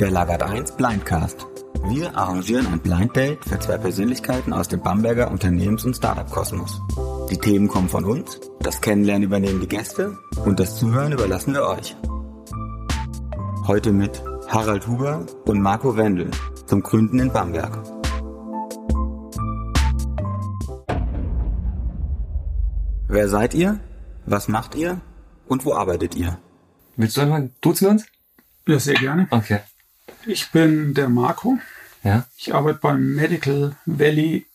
Der Lagert 1 Blindcast. Wir arrangieren ein Blind Date für zwei Persönlichkeiten aus dem Bamberger Unternehmens- und Startup-Kosmos. Die Themen kommen von uns, das Kennenlernen übernehmen die Gäste und das Zuhören überlassen wir euch. Heute mit Harald Huber und Marco Wendel zum Gründen in Bamberg. Wer seid ihr? Was macht ihr? Und wo arbeitet ihr? Willst du einfach duzen wir uns? Ja, sehr gerne. Okay. Ich bin der Marco. Ja. Ich arbeite beim Medical Valley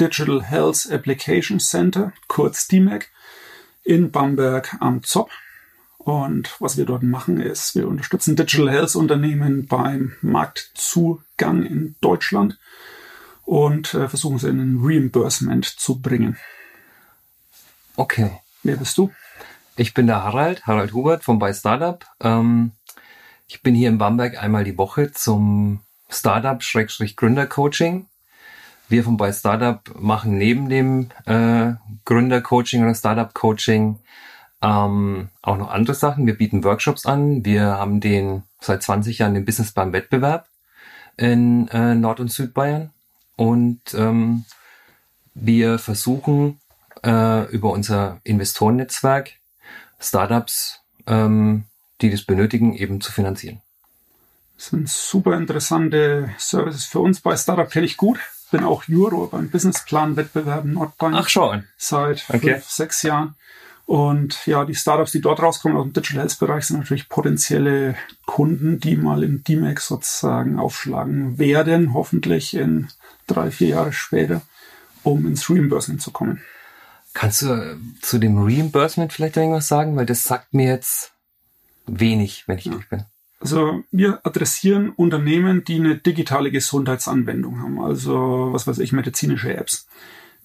Digital Health Application Center, kurz DMAC, in Bamberg am Zopp. Und was wir dort machen, ist, wir unterstützen Digital Health Unternehmen beim Marktzugang in Deutschland und äh, versuchen sie in ein Reimbursement zu bringen. Okay. Wer bist du? Ich bin der Harald, Harald Hubert von bei Startup. Ähm, ich bin hier in Bamberg einmal die Woche zum Startup-Gründer-Coaching. Wir von bei Startup machen neben dem äh, Gründer-Coaching oder Startup-Coaching ähm, auch noch andere Sachen. Wir bieten Workshops an. Wir haben den seit 20 Jahren den Business beim Wettbewerb in äh, Nord- und Südbayern. Und ähm, wir versuchen äh, über unser Investorennetzwerk Startups, ähm, die das benötigen, eben zu finanzieren. Das sind super interessante Services für uns. Bei Startup kenne ich gut. Bin auch Juror beim Businessplan-Wettbewerb Nordbayern. Ach schon. Seit Okay. fünf, sechs Jahren. Und ja, die Startups, die dort rauskommen aus dem Digital Health Bereich, sind natürlich potenzielle Kunden, die mal im DMAX sozusagen aufschlagen werden, hoffentlich in drei, vier Jahre später, um ins Reimbursement zu kommen. Kannst du äh, zu dem Reimbursement vielleicht irgendwas sagen? Weil das sagt mir jetzt wenig, wenn ich ehrlich bin. Also wir adressieren Unternehmen, die eine digitale Gesundheitsanwendung haben, also was weiß ich, medizinische Apps.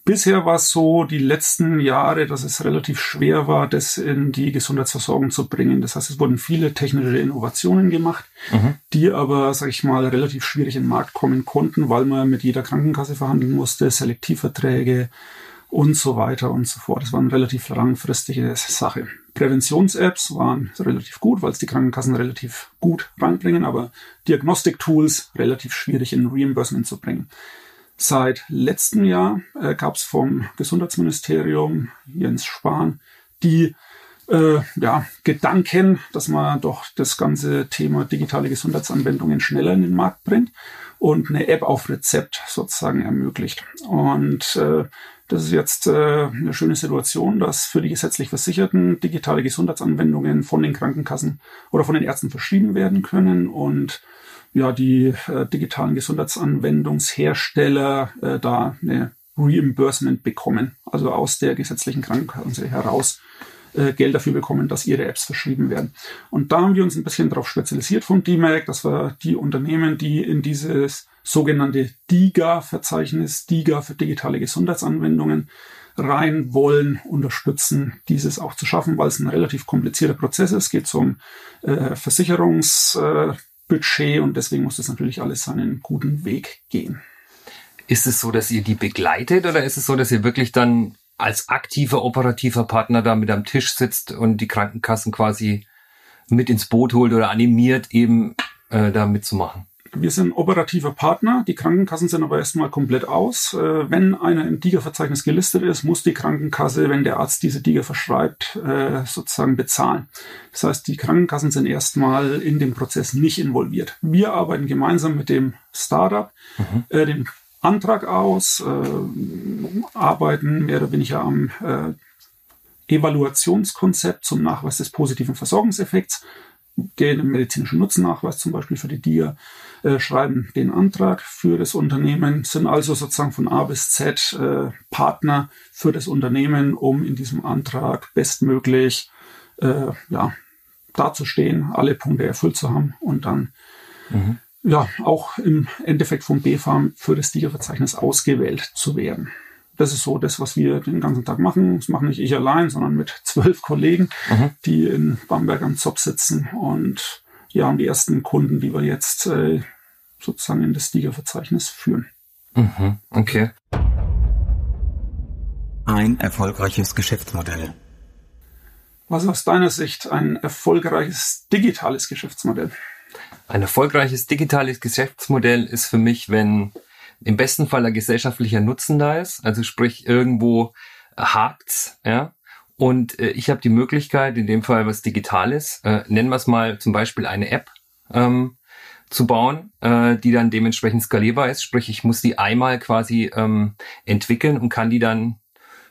Bisher war es so die letzten Jahre, dass es relativ schwer war, das in die Gesundheitsversorgung zu bringen. Das heißt, es wurden viele technische Innovationen gemacht, die aber, sag ich mal, relativ schwierig in den Markt kommen konnten, weil man mit jeder Krankenkasse verhandeln musste, Selektivverträge und so weiter und so fort. Das war eine relativ langfristige Sache. Präventions-Apps waren relativ gut, weil es die Krankenkassen relativ gut ranbringen, aber Diagnostik-Tools relativ schwierig in Reimbursement zu bringen. Seit letztem Jahr äh, gab es vom Gesundheitsministerium Jens Spahn die äh, ja, Gedanken, dass man doch das ganze Thema digitale Gesundheitsanwendungen schneller in den Markt bringt und eine App auf Rezept sozusagen ermöglicht. Und äh, das ist jetzt äh, eine schöne Situation, dass für die gesetzlich Versicherten digitale Gesundheitsanwendungen von den Krankenkassen oder von den Ärzten verschrieben werden können und ja, die äh, digitalen Gesundheitsanwendungshersteller äh, da eine Reimbursement bekommen, also aus der gesetzlichen Krankenkasse heraus äh, Geld dafür bekommen, dass ihre Apps verschrieben werden. Und da haben wir uns ein bisschen darauf spezialisiert vom DMAC, dass wir die Unternehmen, die in dieses sogenannte DIGA-Verzeichnis, DIGA für digitale Gesundheitsanwendungen, rein wollen, unterstützen, dieses auch zu schaffen, weil es ein relativ komplizierter Prozess ist. Es geht um äh, Versicherungsbudget äh, und deswegen muss das natürlich alles seinen guten Weg gehen. Ist es so, dass ihr die begleitet oder ist es so, dass ihr wirklich dann als aktiver operativer Partner da mit am Tisch sitzt und die Krankenkassen quasi mit ins Boot holt oder animiert, eben äh, da mitzumachen? Wir sind operativer Partner, die Krankenkassen sind aber erstmal komplett aus. Äh, Wenn einer im DIGA-Verzeichnis gelistet ist, muss die Krankenkasse, wenn der Arzt diese DIGA verschreibt, äh, sozusagen bezahlen. Das heißt, die Krankenkassen sind erstmal in dem Prozess nicht involviert. Wir arbeiten gemeinsam mit dem Startup, äh, dem Antrag aus, äh, arbeiten mehr oder weniger am äh, Evaluationskonzept zum Nachweis des positiven Versorgungseffekts, den medizinischen Nutzennachweis zum Beispiel für die DIA, äh, schreiben den Antrag für das Unternehmen, sind also sozusagen von A bis Z äh, Partner für das Unternehmen, um in diesem Antrag bestmöglich äh, ja, dazustehen, alle Punkte erfüllt zu haben und dann ja auch im Endeffekt vom BFAM für das DIA-Verzeichnis ausgewählt zu werden. Das ist so das, was wir den ganzen Tag machen. Das mache nicht ich allein, sondern mit zwölf Kollegen, die in Bamberg am Zopf sitzen und ja, haben die ersten Kunden, die wir jetzt äh, sozusagen in das DIGA-Verzeichnis führen. Mhm. Okay. Ein erfolgreiches Geschäftsmodell. Was ist aus deiner Sicht ein erfolgreiches digitales Geschäftsmodell? Ein erfolgreiches digitales Geschäftsmodell ist für mich, wenn im besten Fall ein gesellschaftlicher Nutzen da ist, also sprich irgendwo hakt's, ja, und äh, ich habe die Möglichkeit, in dem Fall was Digitales, äh, nennen wir es mal zum Beispiel eine App, ähm, zu bauen, äh, die dann dementsprechend skalierbar ist. Sprich, ich muss die einmal quasi ähm, entwickeln und kann die dann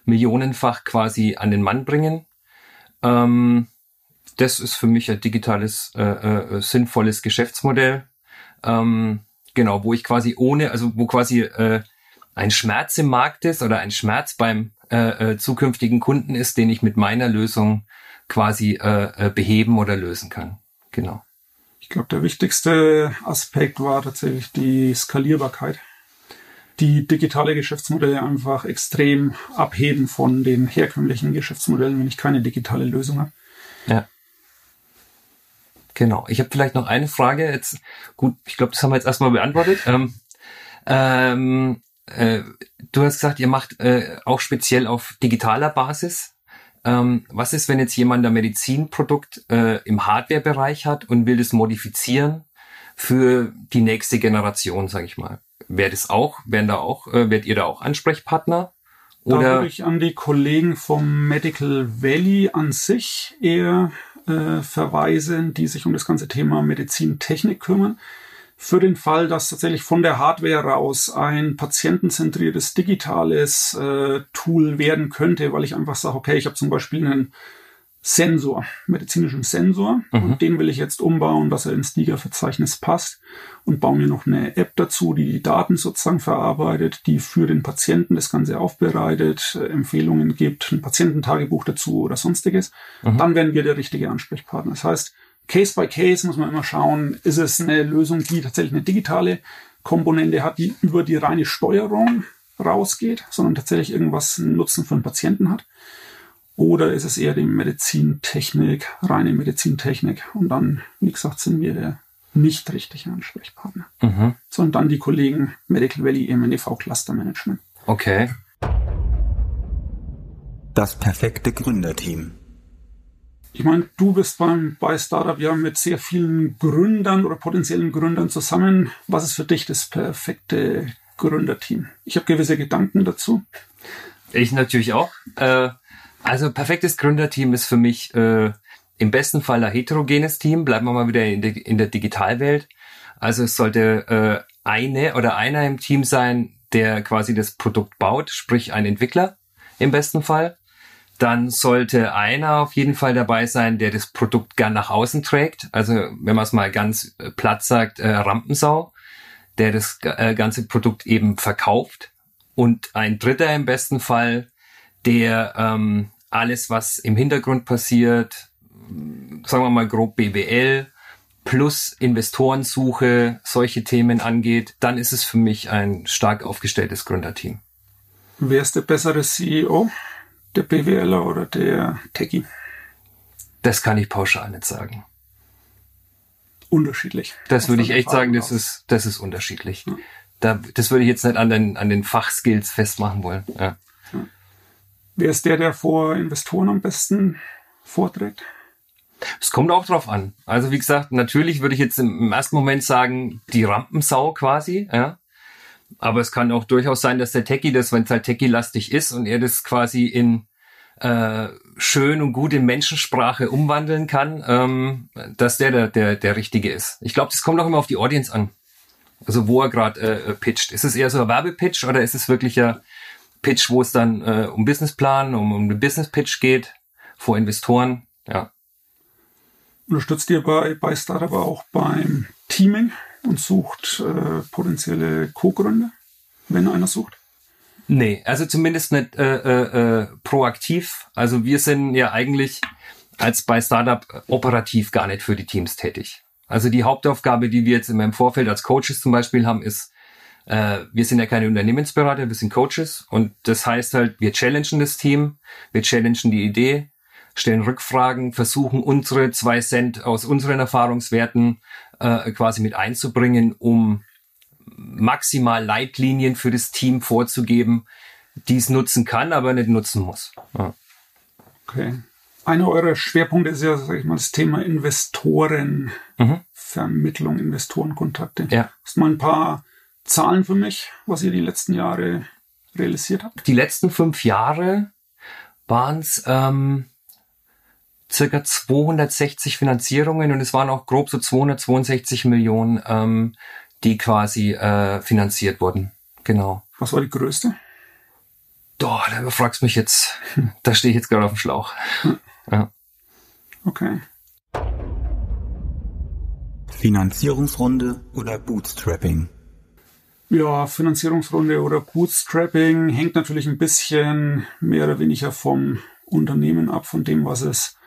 millionenfach quasi an den Mann bringen. Ähm, das ist für mich ein digitales, äh, äh, sinnvolles Geschäftsmodell. Ähm, genau, wo ich quasi ohne, also wo quasi äh, ein Schmerz im Markt ist oder ein Schmerz beim äh, äh, zukünftigen Kunden ist, den ich mit meiner Lösung quasi äh, äh, beheben oder lösen kann. Genau. Ich glaube, der wichtigste Aspekt war tatsächlich die Skalierbarkeit. Die digitale Geschäftsmodelle einfach extrem abheben von den herkömmlichen Geschäftsmodellen, wenn ich keine digitale Lösung habe. Ja. Genau. Ich habe vielleicht noch eine Frage. Jetzt gut, ich glaube, das haben wir jetzt erstmal beantwortet. Ähm, ähm, äh, du hast gesagt, ihr macht äh, auch speziell auf digitaler Basis. Ähm, was ist, wenn jetzt jemand ein Medizinprodukt äh, im Hardware-Bereich hat und will das modifizieren für die nächste Generation, sage ich mal? Wäre das auch, wären da auch, äh, werdet ihr da auch Ansprechpartner? Oder? Da würde ich an die Kollegen vom Medical Valley an sich eher äh, verweisen, die sich um das ganze Thema Medizintechnik kümmern. Für den Fall, dass tatsächlich von der Hardware raus ein patientenzentriertes digitales äh, Tool werden könnte, weil ich einfach sage, okay, ich habe zum Beispiel einen Sensor, medizinischen Sensor, mhm. und den will ich jetzt umbauen, dass er ins DIGA-Verzeichnis passt und baue mir noch eine App dazu, die die Daten sozusagen verarbeitet, die für den Patienten das Ganze aufbereitet, äh, Empfehlungen gibt, ein Patiententagebuch dazu oder sonstiges. Mhm. Dann werden wir der richtige Ansprechpartner. Das heißt, Case by Case muss man immer schauen, ist es eine Lösung, die tatsächlich eine digitale Komponente hat, die über die reine Steuerung rausgeht, sondern tatsächlich irgendwas Nutzen für den Patienten hat. Oder ist es eher die Medizintechnik, reine Medizintechnik? Und dann, wie gesagt, sind wir der nicht richtige Ansprechpartner, mhm. sondern dann die Kollegen Medical Valley im NEV Cluster Management. Okay. Das perfekte Gründerteam. Ich meine, du bist beim, bei Startup ja mit sehr vielen Gründern oder potenziellen Gründern zusammen. Was ist für dich das perfekte Gründerteam? Ich habe gewisse Gedanken dazu. Ich natürlich auch. Äh, also perfektes Gründerteam ist für mich äh, im besten Fall ein heterogenes Team. Bleiben wir mal wieder in, de, in der Digitalwelt. Also es sollte äh, eine oder einer im Team sein, der quasi das Produkt baut, sprich ein Entwickler im besten Fall dann sollte einer auf jeden Fall dabei sein, der das Produkt gern nach außen trägt. Also wenn man es mal ganz äh, platt sagt, äh, Rampensau, der das äh, ganze Produkt eben verkauft. Und ein dritter im besten Fall, der ähm, alles, was im Hintergrund passiert, sagen wir mal grob BWL plus Investorensuche, solche Themen angeht, dann ist es für mich ein stark aufgestelltes Gründerteam. Wer ist der bessere CEO? der BWLer oder der Techie? Das kann ich pauschal nicht sagen. Unterschiedlich. Das würde ich echt sagen, das ist, das ist unterschiedlich. Ja. Da, das würde ich jetzt nicht an den, an den Fachskills festmachen wollen. Ja. Ja. Wer ist der, der vor Investoren am besten vorträgt? Es kommt auch drauf an. Also wie gesagt, natürlich würde ich jetzt im ersten Moment sagen, die Rampensau quasi, ja. Aber es kann auch durchaus sein, dass der Techie das, wenn es halt Techie-lastig ist und er das quasi in äh, schön und gut in Menschensprache umwandeln kann, ähm, dass der, der der der richtige ist. Ich glaube, das kommt auch immer auf die Audience an. Also wo er gerade äh, pitcht. Ist es eher so ein Werbepitch oder ist es wirklich ein Pitch, wo es dann äh, um Businessplan, um, um den Business-Pitch geht, vor Investoren? Ja. Unterstützt ihr bei, bei Startup auch beim Teaming? und sucht äh, potenzielle Co-Gründer, wenn einer sucht? Nee, also zumindest nicht äh, äh, äh, proaktiv. Also wir sind ja eigentlich als bei Startup operativ gar nicht für die Teams tätig. Also die Hauptaufgabe, die wir jetzt in meinem Vorfeld als Coaches zum Beispiel haben, ist, äh, wir sind ja keine Unternehmensberater, wir sind Coaches und das heißt halt, wir challengen das Team, wir challengen die Idee, stellen Rückfragen, versuchen unsere zwei Cent aus unseren Erfahrungswerten äh, quasi mit einzubringen, um maximal Leitlinien für das Team vorzugeben, die es nutzen kann, aber nicht nutzen muss. Ja. Okay. einer eurer Schwerpunkte ist ja, sag ich mal, das Thema Investoren, mhm. Investorenkontakte. Ja. Hast du mal ein paar Zahlen für mich, was ihr die letzten Jahre realisiert habt? Die letzten fünf Jahre waren es ähm, circa 260 Finanzierungen und es waren auch grob so 262 Millionen, ähm, die quasi äh, finanziert wurden. Genau. Was war die größte? Doch, da fragst mich jetzt. Da stehe ich jetzt gerade auf dem Schlauch. Ja. Okay. Finanzierungsrunde oder Bootstrapping? Ja, Finanzierungsrunde oder Bootstrapping hängt natürlich ein bisschen mehr oder weniger vom Unternehmen ab, von dem, was es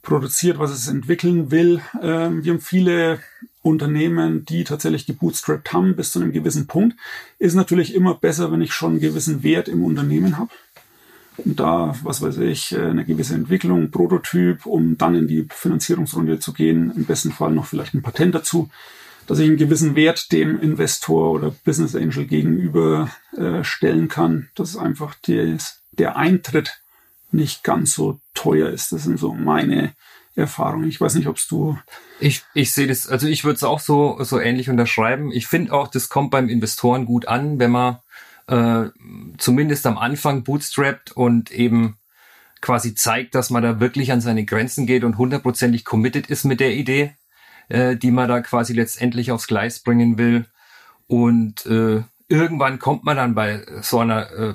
produziert, was es entwickeln will. Ähm, wir haben viele Unternehmen, die tatsächlich gebootstrapped haben bis zu einem gewissen Punkt. Ist natürlich immer besser, wenn ich schon einen gewissen Wert im Unternehmen habe. Und da, was weiß ich, eine gewisse Entwicklung, Prototyp, um dann in die Finanzierungsrunde zu gehen, im besten Fall noch vielleicht ein Patent dazu, dass ich einen gewissen Wert dem Investor oder Business Angel gegenüber äh, stellen kann, dass einfach des, der Eintritt nicht ganz so teuer ist. Das sind so meine Erfahrungen. Ich weiß nicht, ob du. Ich, ich sehe das, also ich würde es auch so, so ähnlich unterschreiben. Ich finde auch, das kommt beim Investoren gut an, wenn man äh, zumindest am Anfang bootstrapped und eben quasi zeigt, dass man da wirklich an seine Grenzen geht und hundertprozentig committed ist mit der Idee, äh, die man da quasi letztendlich aufs Gleis bringen will. Und äh, irgendwann kommt man dann bei so einer äh,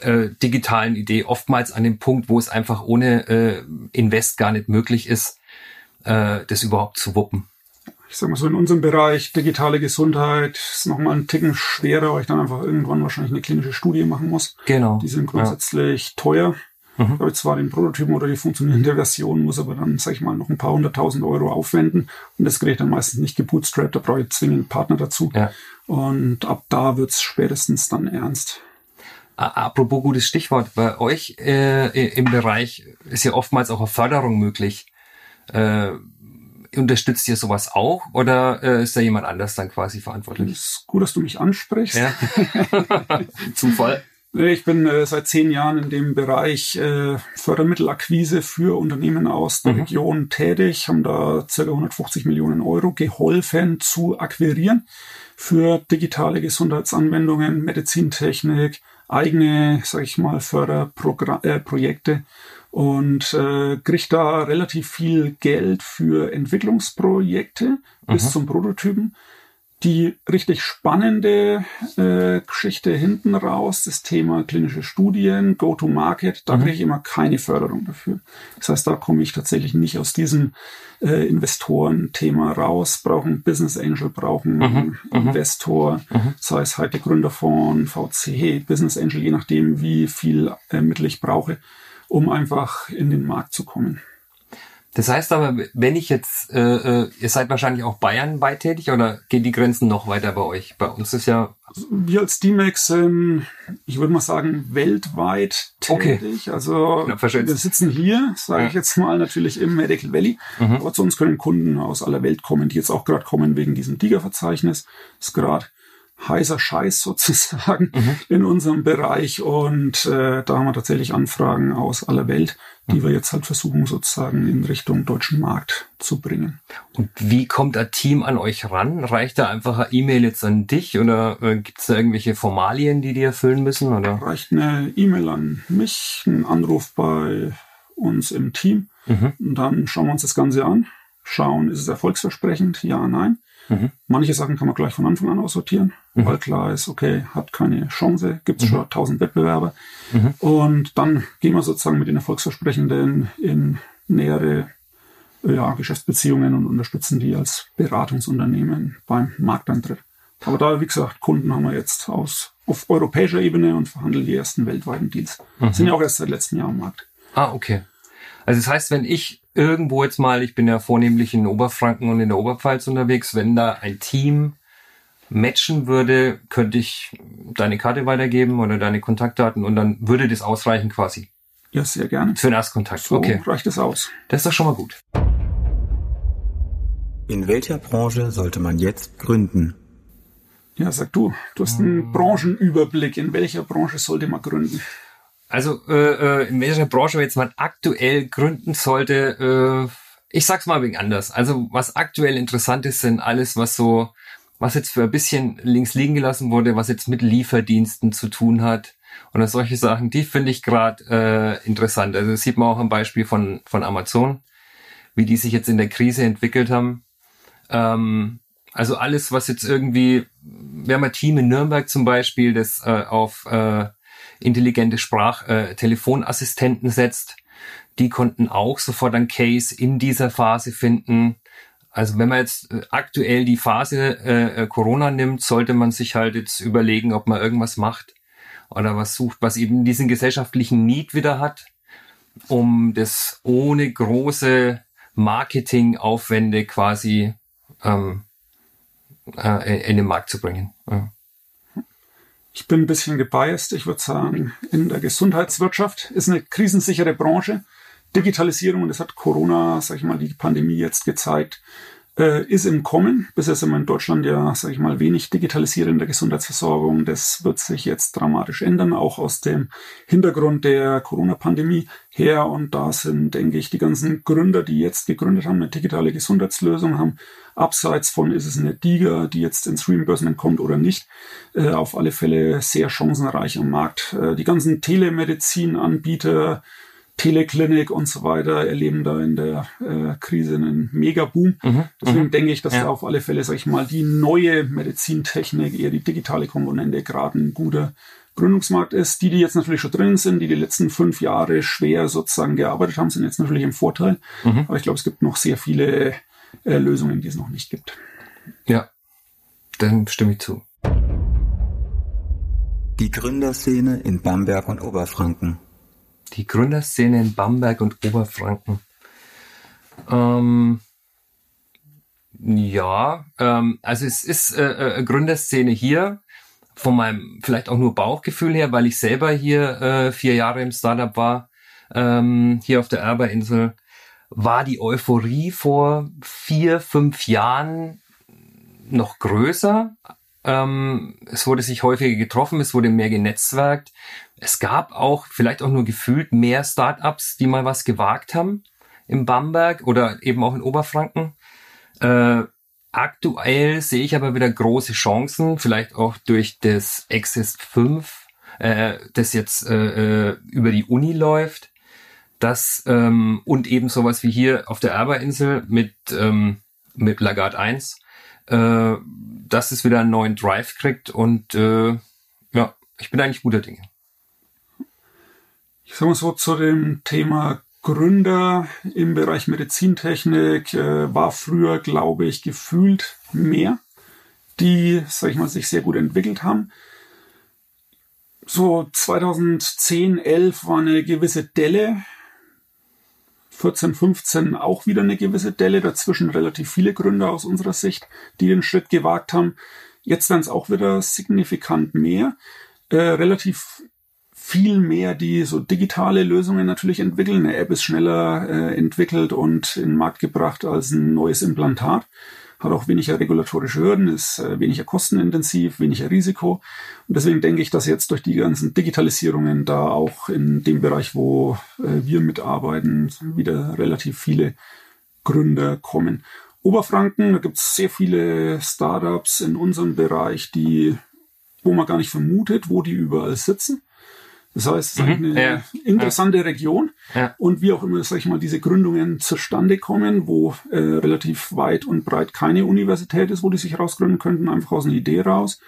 äh, digitalen Idee oftmals an dem Punkt, wo es einfach ohne äh, Invest gar nicht möglich ist, äh, das überhaupt zu wuppen. Ich sag mal so, in unserem Bereich digitale Gesundheit ist nochmal ein Ticken schwerer, weil ich dann einfach irgendwann wahrscheinlich eine klinische Studie machen muss. Genau. Die sind grundsätzlich ja. teuer. Mhm. habe zwar den Prototypen oder die funktionierende Version, muss aber dann, sag ich mal, noch ein paar hunderttausend Euro aufwenden. Und das Gerät dann meistens nicht gebootstrapped, da brauche ich zwingend einen Partner dazu. Ja. Und ab da wird's spätestens dann ernst. Apropos gutes Stichwort, bei euch äh, im Bereich ist ja oftmals auch eine Förderung möglich. Äh, unterstützt ihr sowas auch oder äh, ist da jemand anders dann quasi verantwortlich? Es ist gut, dass du mich ansprichst. Ja. Zufall. Ich bin äh, seit zehn Jahren in dem Bereich äh, Fördermittelakquise für Unternehmen aus der mhm. Region tätig, haben da ca. 150 Millionen Euro geholfen zu akquirieren für digitale Gesundheitsanwendungen, Medizintechnik, eigene, sag ich mal, Förderprojekte äh, und äh, kriegt da relativ viel Geld für Entwicklungsprojekte mhm. bis zum Prototypen die richtig spannende äh, Geschichte hinten raus, das Thema klinische Studien, Go-to-Market, da mhm. kriege ich immer keine Förderung dafür. Das heißt, da komme ich tatsächlich nicht aus diesem äh, Investoren-Thema raus, brauchen Business Angel, brauchen mhm. mhm. Investor, mhm. sei es halt der Gründerfonds, VC, Business Angel, je nachdem, wie viel äh, Mittel ich brauche, um einfach in den Markt zu kommen. Das heißt aber, wenn ich jetzt, äh, äh, ihr seid wahrscheinlich auch Bayern weit tätig oder gehen die Grenzen noch weiter bei euch? Bei uns ist ja. Wir als D-Max sind, ich würde mal sagen, weltweit tätig. Okay. Also wir sitzen hier, sage ja. ich jetzt mal, natürlich im Medical Valley. Mhm. Aber zu uns können Kunden aus aller Welt kommen, die jetzt auch gerade kommen wegen diesem Tiger-Verzeichnis. Ist gerade heißer Scheiß sozusagen mhm. in unserem Bereich und äh, da haben wir tatsächlich Anfragen aus aller Welt, die wir jetzt halt versuchen sozusagen in Richtung deutschen Markt zu bringen. Und wie kommt ein Team an euch ran? Reicht da einfach eine E-Mail jetzt an dich oder äh, gibt es da irgendwelche Formalien, die die erfüllen müssen? Oder? Reicht eine E-Mail an mich, ein Anruf bei uns im Team mhm. und dann schauen wir uns das Ganze an, schauen, ist es erfolgsversprechend, ja, nein. Mhm. Manche Sachen kann man gleich von Anfang an aussortieren, mhm. weil klar ist, okay, hat keine Chance, gibt es mhm. schon tausend Wettbewerber. Mhm. Und dann gehen wir sozusagen mit den Erfolgsversprechenden in nähere ja, Geschäftsbeziehungen und unterstützen die als Beratungsunternehmen beim Markteintritt. Aber da, wie gesagt, Kunden haben wir jetzt aus auf europäischer Ebene und verhandeln die ersten weltweiten Deals. Mhm. Sind ja auch erst seit letztem Jahr am Markt. Ah, okay. Also das heißt, wenn ich irgendwo jetzt mal, ich bin ja vornehmlich in Oberfranken und in der Oberpfalz unterwegs, wenn da ein Team matchen würde, könnte ich deine Karte weitergeben oder deine Kontaktdaten und dann würde das ausreichen quasi. Ja, sehr gerne. Für den Erstkontakt. So okay. reicht es aus. Das ist doch schon mal gut. In welcher Branche sollte man jetzt gründen? Ja, sag du. Du hast einen Branchenüberblick. In welcher Branche sollte man gründen? Also äh, äh, in welcher Branche jetzt man aktuell gründen sollte, äh, ich sag's mal wegen anders. Also was aktuell interessant ist, sind alles, was so, was jetzt für ein bisschen links liegen gelassen wurde, was jetzt mit Lieferdiensten zu tun hat. Oder solche Sachen, die finde ich gerade äh, interessant. Also das sieht man auch am Beispiel von, von Amazon, wie die sich jetzt in der Krise entwickelt haben. Ähm, also alles, was jetzt irgendwie, wir haben ein Team in Nürnberg zum Beispiel, das äh, auf äh, intelligente Sprach-Telefonassistenten äh, setzt. Die konnten auch sofort ein Case in dieser Phase finden. Also wenn man jetzt äh, aktuell die Phase äh, äh, Corona nimmt, sollte man sich halt jetzt überlegen, ob man irgendwas macht oder was sucht, was eben diesen gesellschaftlichen Need wieder hat, um das ohne große Marketingaufwände quasi ähm, äh, in den Markt zu bringen. Ja. Ich bin ein bisschen gebiased. Ich würde sagen, in der Gesundheitswirtschaft ist eine krisensichere Branche. Digitalisierung, und das hat Corona, sag ich mal, die Pandemie jetzt gezeigt, äh, ist im Kommen. Bisher sind wir in Deutschland ja, sag ich mal, wenig digitalisiert in der Gesundheitsversorgung. Das wird sich jetzt dramatisch ändern, auch aus dem Hintergrund der Corona-Pandemie her. Und da sind, denke ich, die ganzen Gründer, die jetzt gegründet haben, eine digitale Gesundheitslösung haben, abseits von ist es eine DIGA, die jetzt ins Reimbursement kommt oder nicht, äh, auf alle Fälle sehr chancenreich am Markt. Äh, die ganzen Telemedizin-Anbieter, Teleklinik und so weiter erleben da in der äh, Krise einen Megaboom. Mhm, Deswegen mhm. denke ich, dass ja. da auf alle Fälle, sag ich mal, die neue Medizintechnik, eher die digitale Komponente gerade ein guter Gründungsmarkt ist. Die, die jetzt natürlich schon drin sind, die die letzten fünf Jahre schwer sozusagen gearbeitet haben, sind jetzt natürlich im Vorteil. Mhm. Aber ich glaube, es gibt noch sehr viele äh, Lösungen, die es noch nicht gibt. Ja, dann stimme ich zu. Die Gründerszene in Bamberg und Oberfranken die Gründerszene in Bamberg und Oberfranken. Ähm, ja, ähm, also es ist äh, äh, Gründerszene hier, von meinem vielleicht auch nur Bauchgefühl her, weil ich selber hier äh, vier Jahre im Startup war, ähm, hier auf der Erberinsel, war die Euphorie vor vier, fünf Jahren noch größer. Ähm, es wurde sich häufiger getroffen, es wurde mehr genetzwerkt es gab auch, vielleicht auch nur gefühlt, mehr Startups, die mal was gewagt haben im Bamberg oder eben auch in Oberfranken. Äh, aktuell sehe ich aber wieder große Chancen, vielleicht auch durch das Exist 5, äh, das jetzt äh, äh, über die Uni läuft. Das ähm, und eben sowas wie hier auf der Erberinsel mit, ähm, mit Lagarde 1, äh, dass es wieder einen neuen Drive kriegt und äh, ja, ich bin eigentlich guter Dinge ich sag mal so, zu dem Thema Gründer im Bereich Medizintechnik äh, war früher, glaube ich, gefühlt mehr, die, sag ich mal, sich sehr gut entwickelt haben. So 2010, 11 war eine gewisse Delle. 14, 15 auch wieder eine gewisse Delle. Dazwischen relativ viele Gründer aus unserer Sicht, die den Schritt gewagt haben. Jetzt werden es auch wieder signifikant mehr. Äh, relativ viel mehr die so digitale Lösungen natürlich entwickeln. Eine App ist schneller äh, entwickelt und in den Markt gebracht als ein neues Implantat. Hat auch weniger regulatorische Hürden, ist äh, weniger kostenintensiv, weniger Risiko. Und deswegen denke ich, dass jetzt durch die ganzen Digitalisierungen da auch in dem Bereich, wo äh, wir mitarbeiten, wieder relativ viele Gründer kommen. Oberfranken, da gibt es sehr viele Startups in unserem Bereich, die, wo man gar nicht vermutet, wo die überall sitzen. Das heißt, es ist mhm, eine ja, interessante ja. Region. Ja. Und wie auch immer, sag ich mal, diese Gründungen zustande kommen, wo äh, relativ weit und breit keine Universität ist, wo die sich rausgründen könnten, einfach aus einer Idee raus.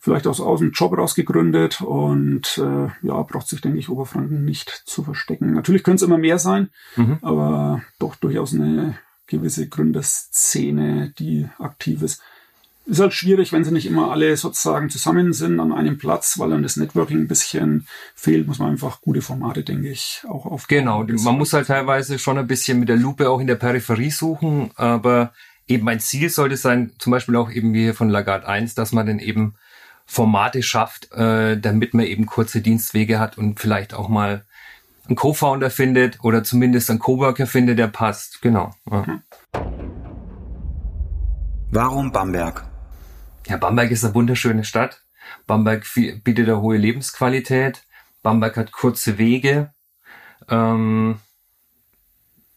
Vielleicht aus, aus einem Job rausgegründet und äh, ja, braucht sich, denke ich, Oberfranken nicht zu verstecken. Natürlich können es immer mehr sein, mhm. aber doch durchaus eine gewisse Gründerszene, die aktiv ist. Ist halt schwierig, wenn sie nicht immer alle sozusagen zusammen sind an einem Platz, weil dann das Networking ein bisschen fehlt, muss man einfach gute Formate, denke ich, auch aufbauen. Genau, man muss halt teilweise schon ein bisschen mit der Lupe auch in der Peripherie suchen, aber eben ein Ziel sollte sein, zum Beispiel auch eben wie hier von Lagarde 1, dass man dann eben Formate schafft, äh, damit man eben kurze Dienstwege hat und vielleicht auch mal einen Co-Founder findet oder zumindest einen Coworker findet, der passt. Genau. Ja. Warum Bamberg? Ja, Bamberg ist eine wunderschöne Stadt. Bamberg bietet eine hohe Lebensqualität. Bamberg hat kurze Wege. Ähm,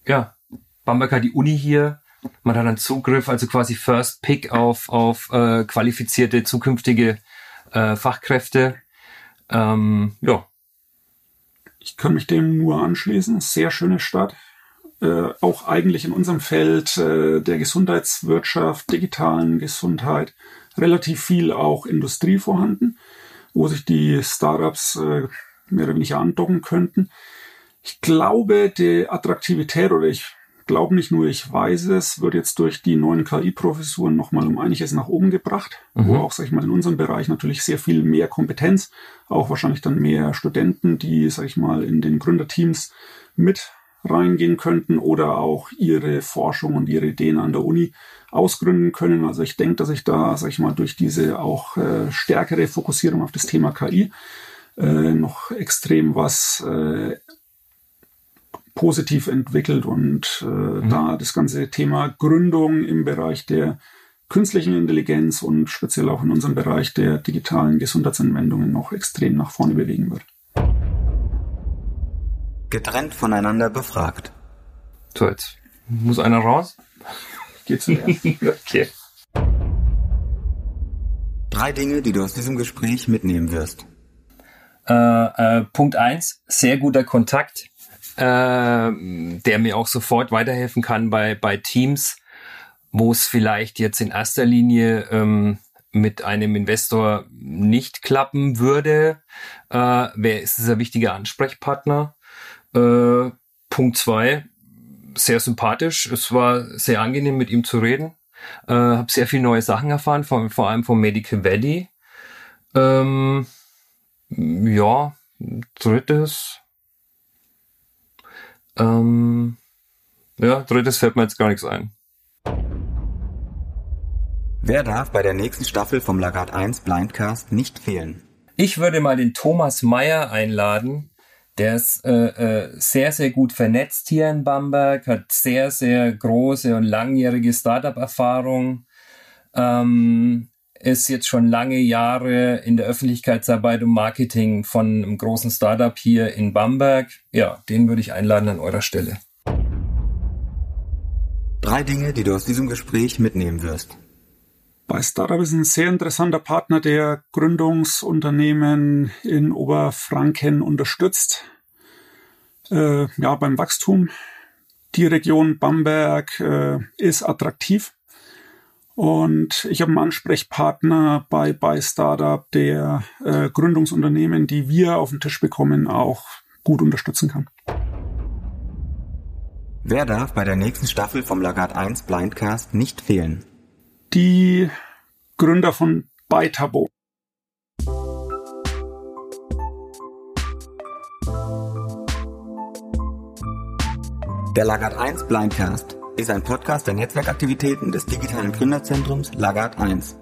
ja, Bamberg hat die Uni hier. Man hat einen Zugriff, also quasi First Pick auf, auf äh, qualifizierte zukünftige äh, Fachkräfte. Ähm, ja. Ich kann mich dem nur anschließen. Sehr schöne Stadt. Äh, auch eigentlich in unserem Feld äh, der Gesundheitswirtschaft, digitalen Gesundheit, relativ viel auch Industrie vorhanden, wo sich die Startups äh, mehr oder weniger andocken könnten. Ich glaube, die Attraktivität oder ich glaube nicht nur, ich weiß es, wird jetzt durch die neuen KI-Professuren nochmal um einiges nach oben gebracht, mhm. wo auch, sag ich mal, in unserem Bereich natürlich sehr viel mehr Kompetenz, auch wahrscheinlich dann mehr Studenten, die, sag ich mal, in den Gründerteams mit reingehen könnten oder auch ihre Forschung und ihre Ideen an der Uni ausgründen können. Also ich denke, dass ich da, sag ich mal, durch diese auch äh, stärkere Fokussierung auf das Thema KI äh, noch extrem was äh, positiv entwickelt und äh, mhm. da das ganze Thema Gründung im Bereich der künstlichen Intelligenz und speziell auch in unserem Bereich der digitalen Gesundheitsanwendungen noch extrem nach vorne bewegen wird. Getrennt voneinander befragt. So, jetzt muss einer raus. Geht zuerst. okay. Drei Dinge, die du aus diesem Gespräch mitnehmen wirst. Äh, äh, Punkt eins: sehr guter Kontakt äh, der mir auch sofort weiterhelfen kann bei, bei Teams, wo es vielleicht jetzt in erster Linie ähm, mit einem Investor nicht klappen würde. Äh, wer ist dieser wichtige Ansprechpartner? Äh, Punkt zwei, sehr sympathisch. Es war sehr angenehm, mit ihm zu reden. Äh, habe sehr viele neue Sachen erfahren, vor, vor allem vom Medical Valley. Ähm, ja, drittes, ähm, ja, drittes fällt mir jetzt gar nichts ein. Wer darf bei der nächsten Staffel vom Lagat 1 Blindcast nicht fehlen? Ich würde mal den Thomas Meyer einladen. Der ist äh, äh, sehr, sehr gut vernetzt hier in Bamberg, hat sehr, sehr große und langjährige Startup-Erfahrung. Ähm, ist jetzt schon lange Jahre in der Öffentlichkeitsarbeit und Marketing von einem großen Startup hier in Bamberg. Ja, den würde ich einladen an eurer Stelle. Drei Dinge, die du aus diesem Gespräch mitnehmen wirst. Bei Startup ist ein sehr interessanter Partner, der Gründungsunternehmen in Oberfranken unterstützt. Äh, ja, beim Wachstum. Die Region Bamberg äh, ist attraktiv und ich habe einen Ansprechpartner bei, bei Startup, der äh, Gründungsunternehmen, die wir auf den Tisch bekommen, auch gut unterstützen kann. Wer darf bei der nächsten Staffel vom Lagat 1 Blindcast nicht fehlen? Die Gründer von Beitabo. Der Lagat 1 Blindcast ist ein Podcast der Netzwerkaktivitäten des digitalen Gründerzentrums Lagat 1.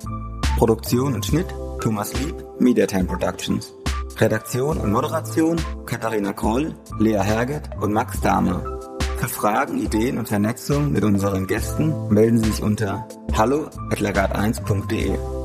Produktion und Schnitt Thomas Lieb, Mediatime Productions. Redaktion und Moderation Katharina Kroll, Lea Herget und Max Dahmer. Für Fragen, Ideen und Vernetzung mit unseren Gästen melden Sie sich unter hallo at lagat1.de.